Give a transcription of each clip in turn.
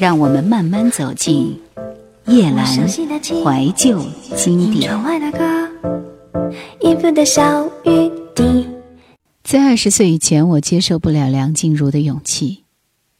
让我们慢慢走进叶阑怀旧经典。在二十岁以前，我接受不了梁静茹的勇气，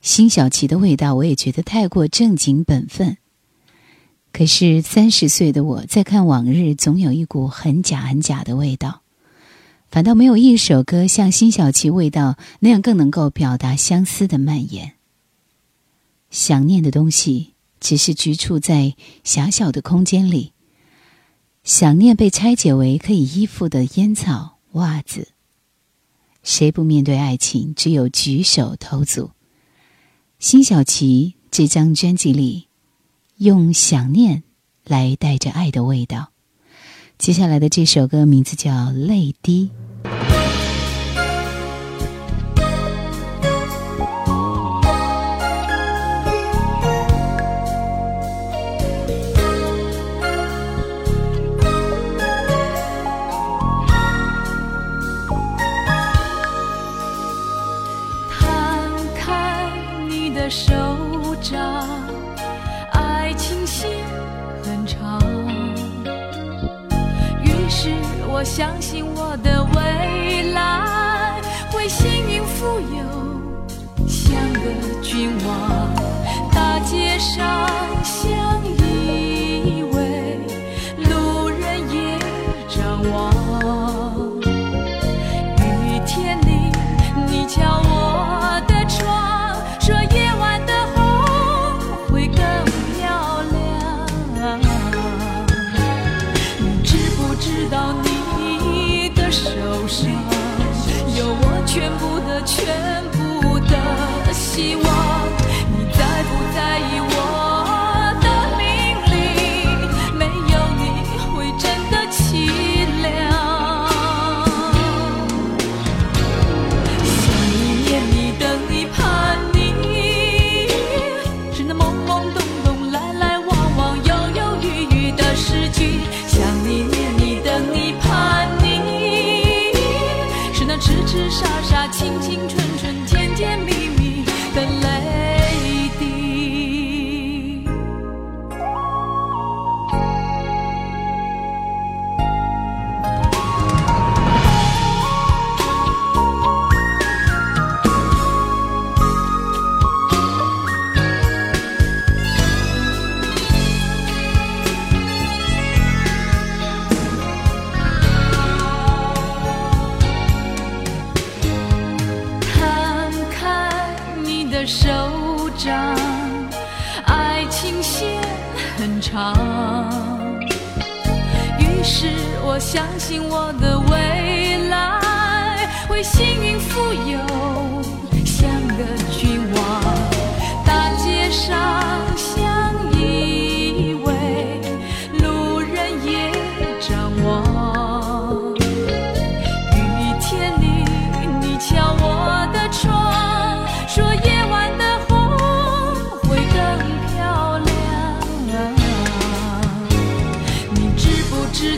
辛晓琪的味道，我也觉得太过正经本分。可是三十岁的我，在看往日，总有一股很假很假的味道，反倒没有一首歌像辛晓琪味道那样更能够表达相思的蔓延。想念的东西，只是局促在狭小的空间里。想念被拆解为可以依附的烟草、袜子。谁不面对爱情？只有举手投足。辛晓琪这张专辑里，用想念来带着爱的味道。接下来的这首歌名字叫《泪滴》。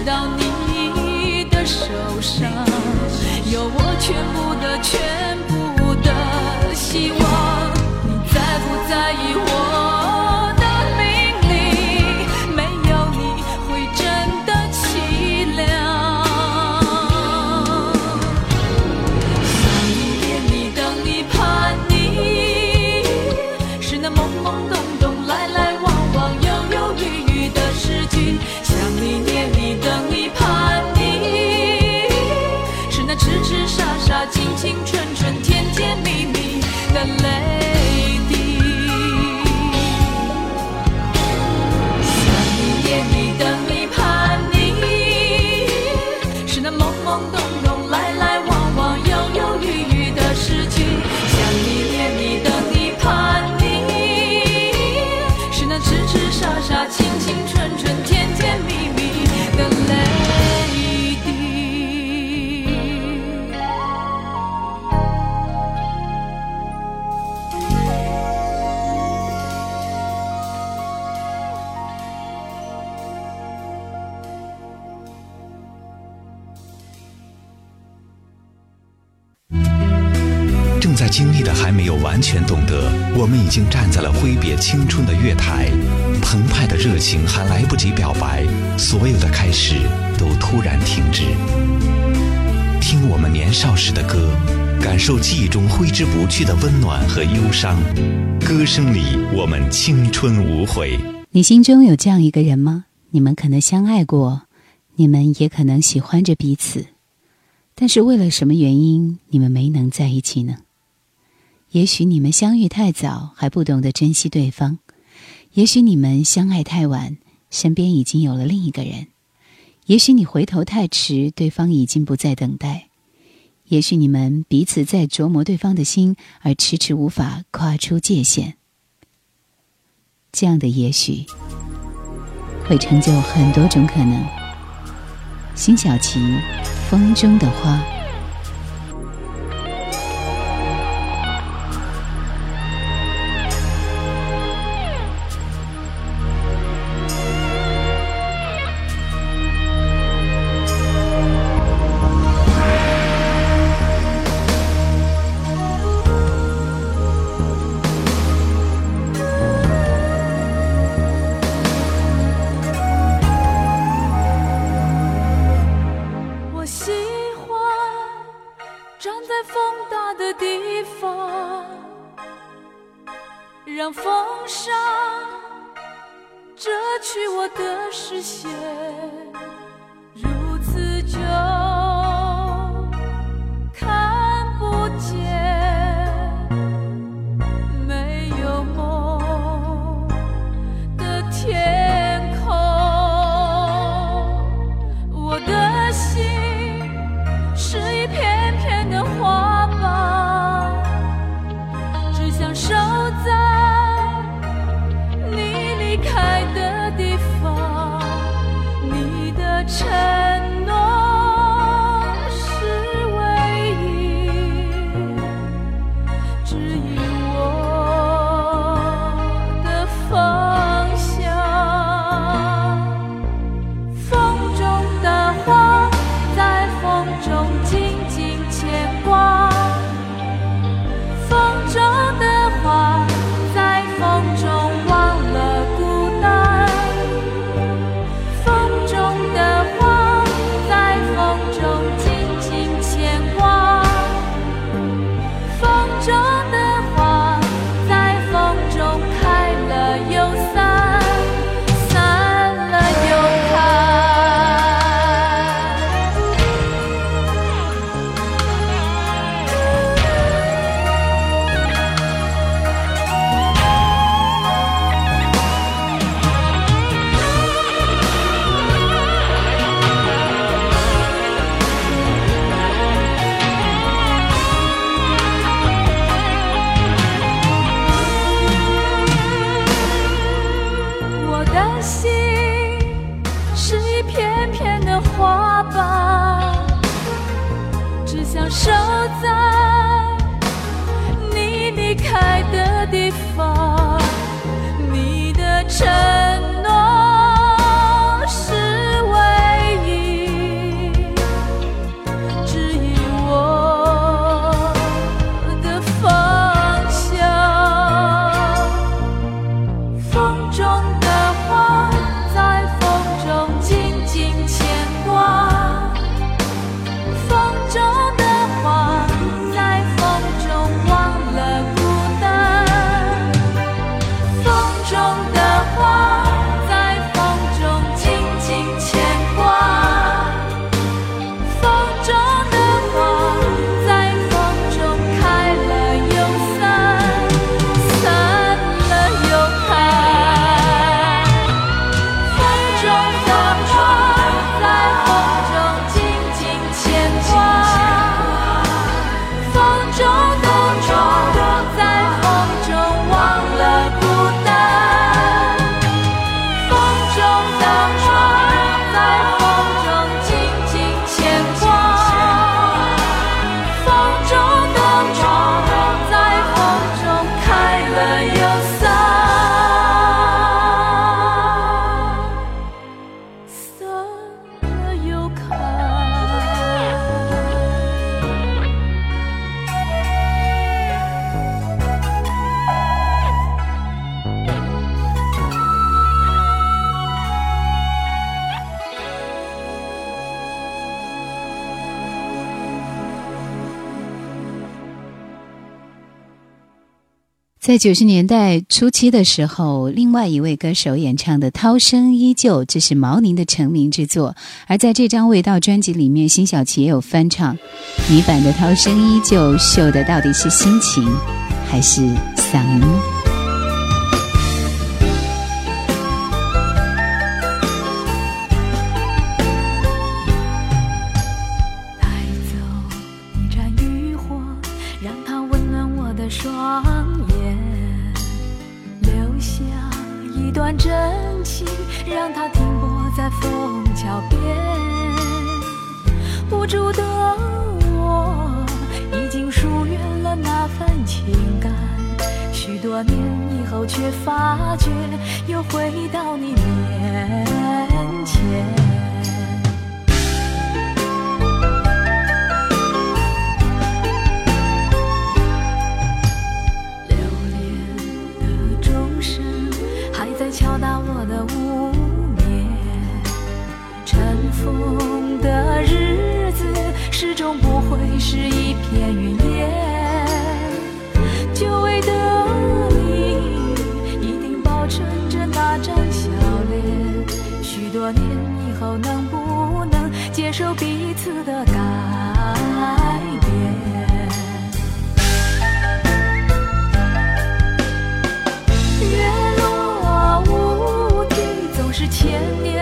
到你已经站在了挥别青春的月台，澎湃的热情还来不及表白，所有的开始都突然停止。听我们年少时的歌，感受记忆中挥之不去的温暖和忧伤。歌声里，我们青春无悔。你心中有这样一个人吗？你们可能相爱过，你们也可能喜欢着彼此，但是为了什么原因，你们没能在一起呢？也许你们相遇太早，还不懂得珍惜对方；也许你们相爱太晚，身边已经有了另一个人；也许你回头太迟，对方已经不再等待；也许你们彼此在琢磨对方的心，而迟迟无法跨出界限。这样的也许，会成就很多种可能。辛晓琪，《风中的花》。尘在九十年代初期的时候，另外一位歌手演唱的《涛声依旧》，这是毛宁的成名之作。而在这张《味道》专辑里面，辛晓琪也有翻唱。女版的《涛声依旧》，秀的到底是心情，还是嗓音？带走一盏渔火，让它温暖我的双眼。一段真情让它停泊在枫桥边。无助的我已经疏远了那份情感许多年以后却发觉又回到你面前。不会是一片云烟久违的你一定保存着那张笑脸许多年以后能不能接受彼此的改变月落乌啼总是千年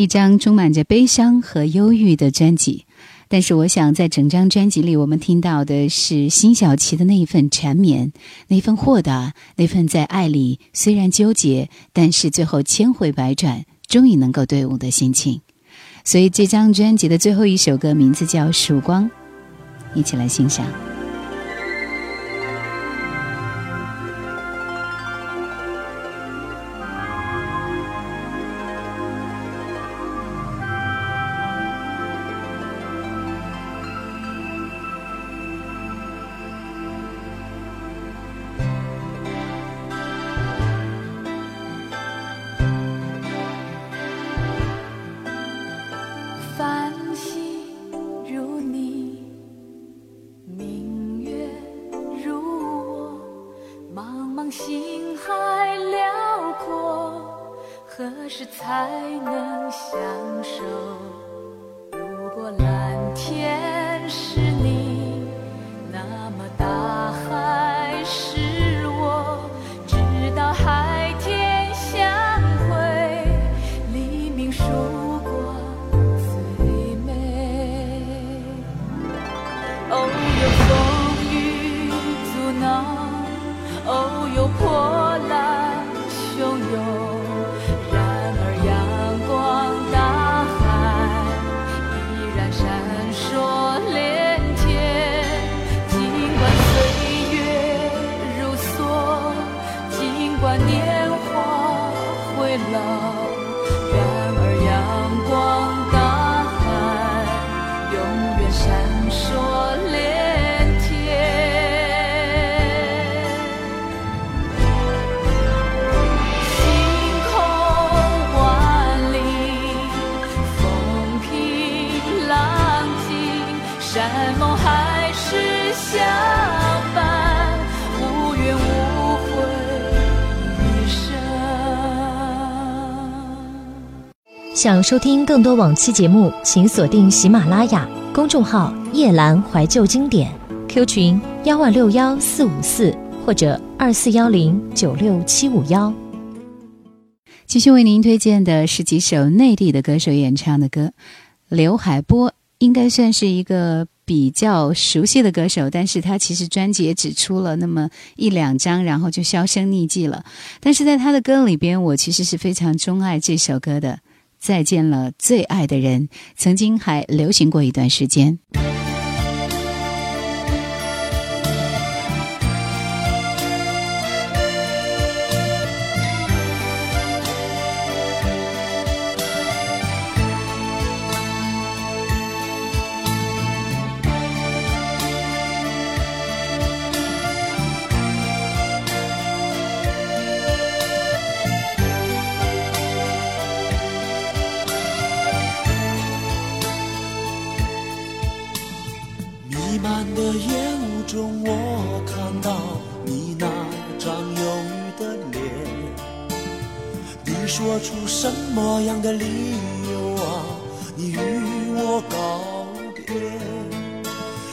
一张充满着悲伤和忧郁的专辑。但是我想在整张专辑里我们听到的是辛晓琪的那一份缠绵那份豁达那份在爱里虽然纠结但是最后千回百转终于能够对我的心情。所以这张专辑的最后一首歌名字叫曙光一起来欣赏。心海辽阔何时才能相守？如果蓝天是你想收听更多往期节目，请锁定喜马拉雅公众号“夜阑怀旧经典 ”，Q 群幺万六幺四五四或者二四幺零九六七五幺。继续为您推荐的是几首内地的歌手演唱的歌。刘海波应该算是一个比较熟悉的歌手，但是他其实专辑也只出了那么一两张，然后就销声匿迹了。但是在他的歌里边，我其实是非常钟爱这首歌的。再见了，最爱的人，曾经还流行过一段时间。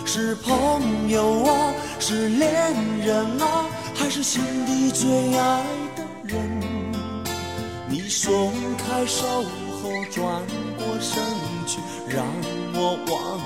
是朋友啊是恋人啊还是心底最爱的人？你松开手后转过身去让我忘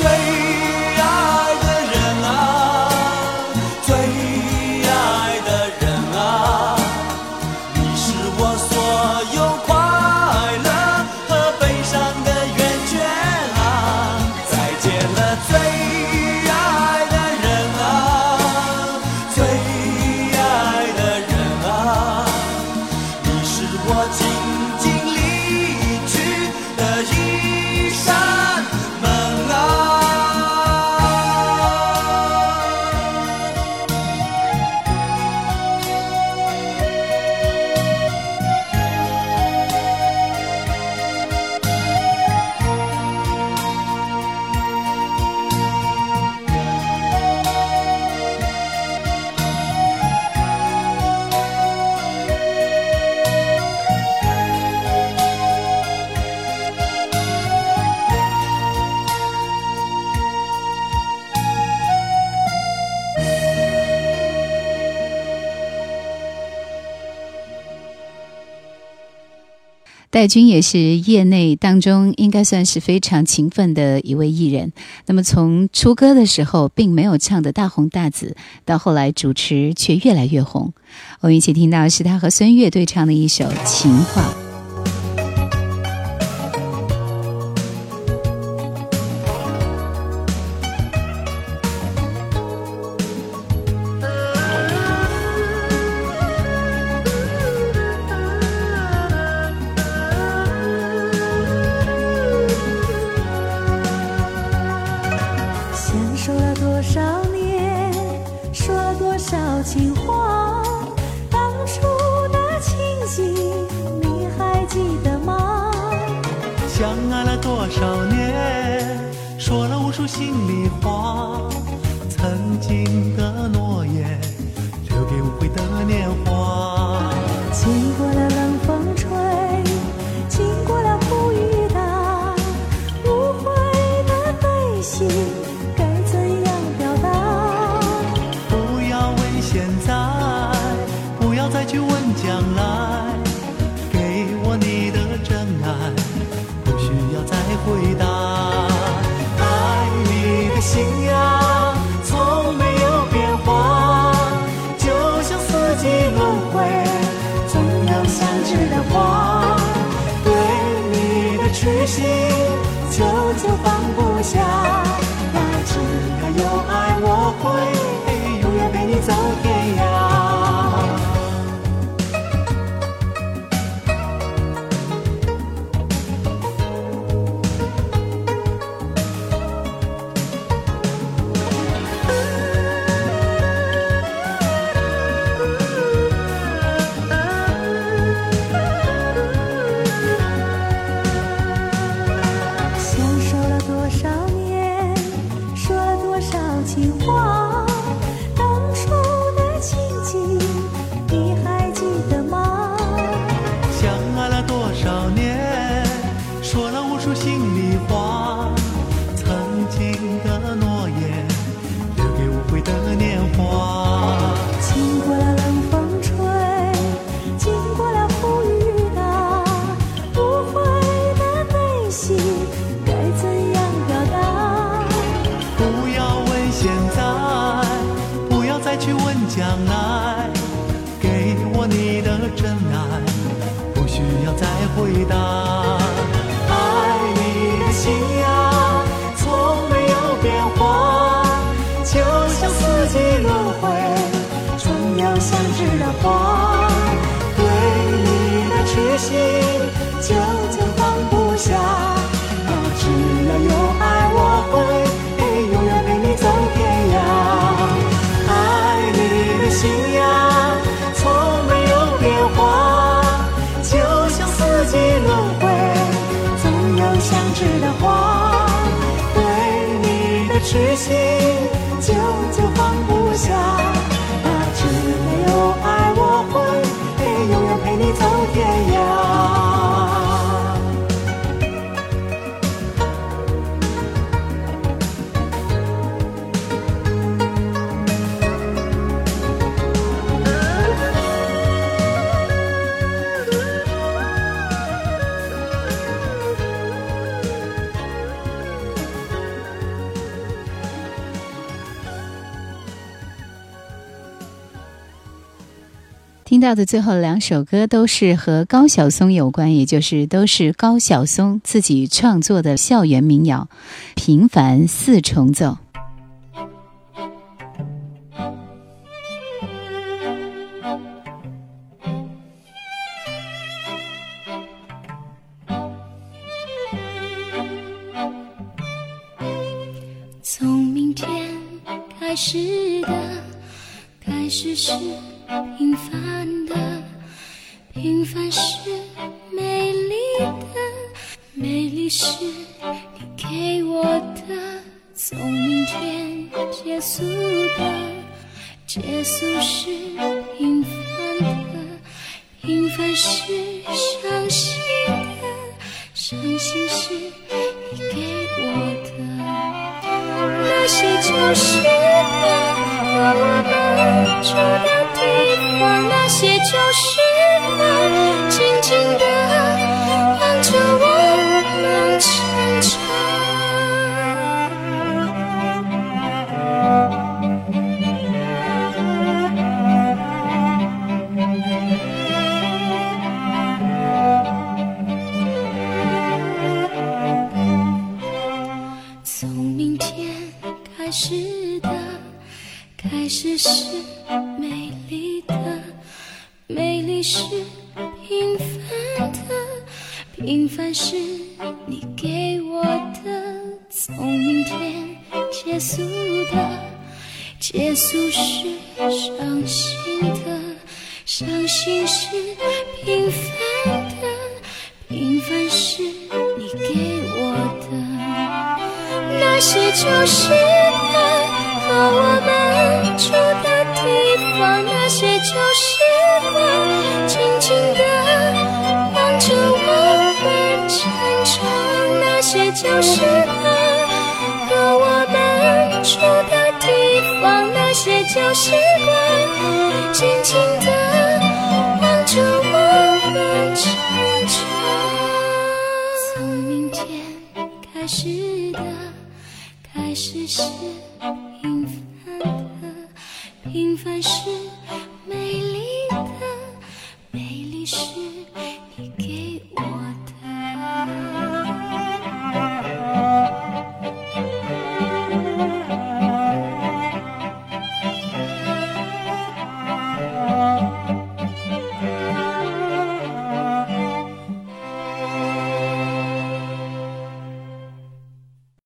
say 戴军也是业内当中应该算是非常勤奋的一位艺人。那么从出歌的时候并没有唱的大红大紫，到后来主持却越来越红。我们一起听到是他和孙悦对唱的一首《情话》。少年说多少情话当初的情景你还记得吗？相爱了多少年说了无数心里话。痴心久久放不下。听到的最后两首歌都是和高晓松有关，也就是都是高晓松自己创作的校园民谣，《平凡四重奏》。从明天开始的开始是。平凡静静地望着我们成长，那些旧时光和我们的地方，那些旧时光静静地望着我们成长。从明天开始的，开始是平凡的，平凡是。是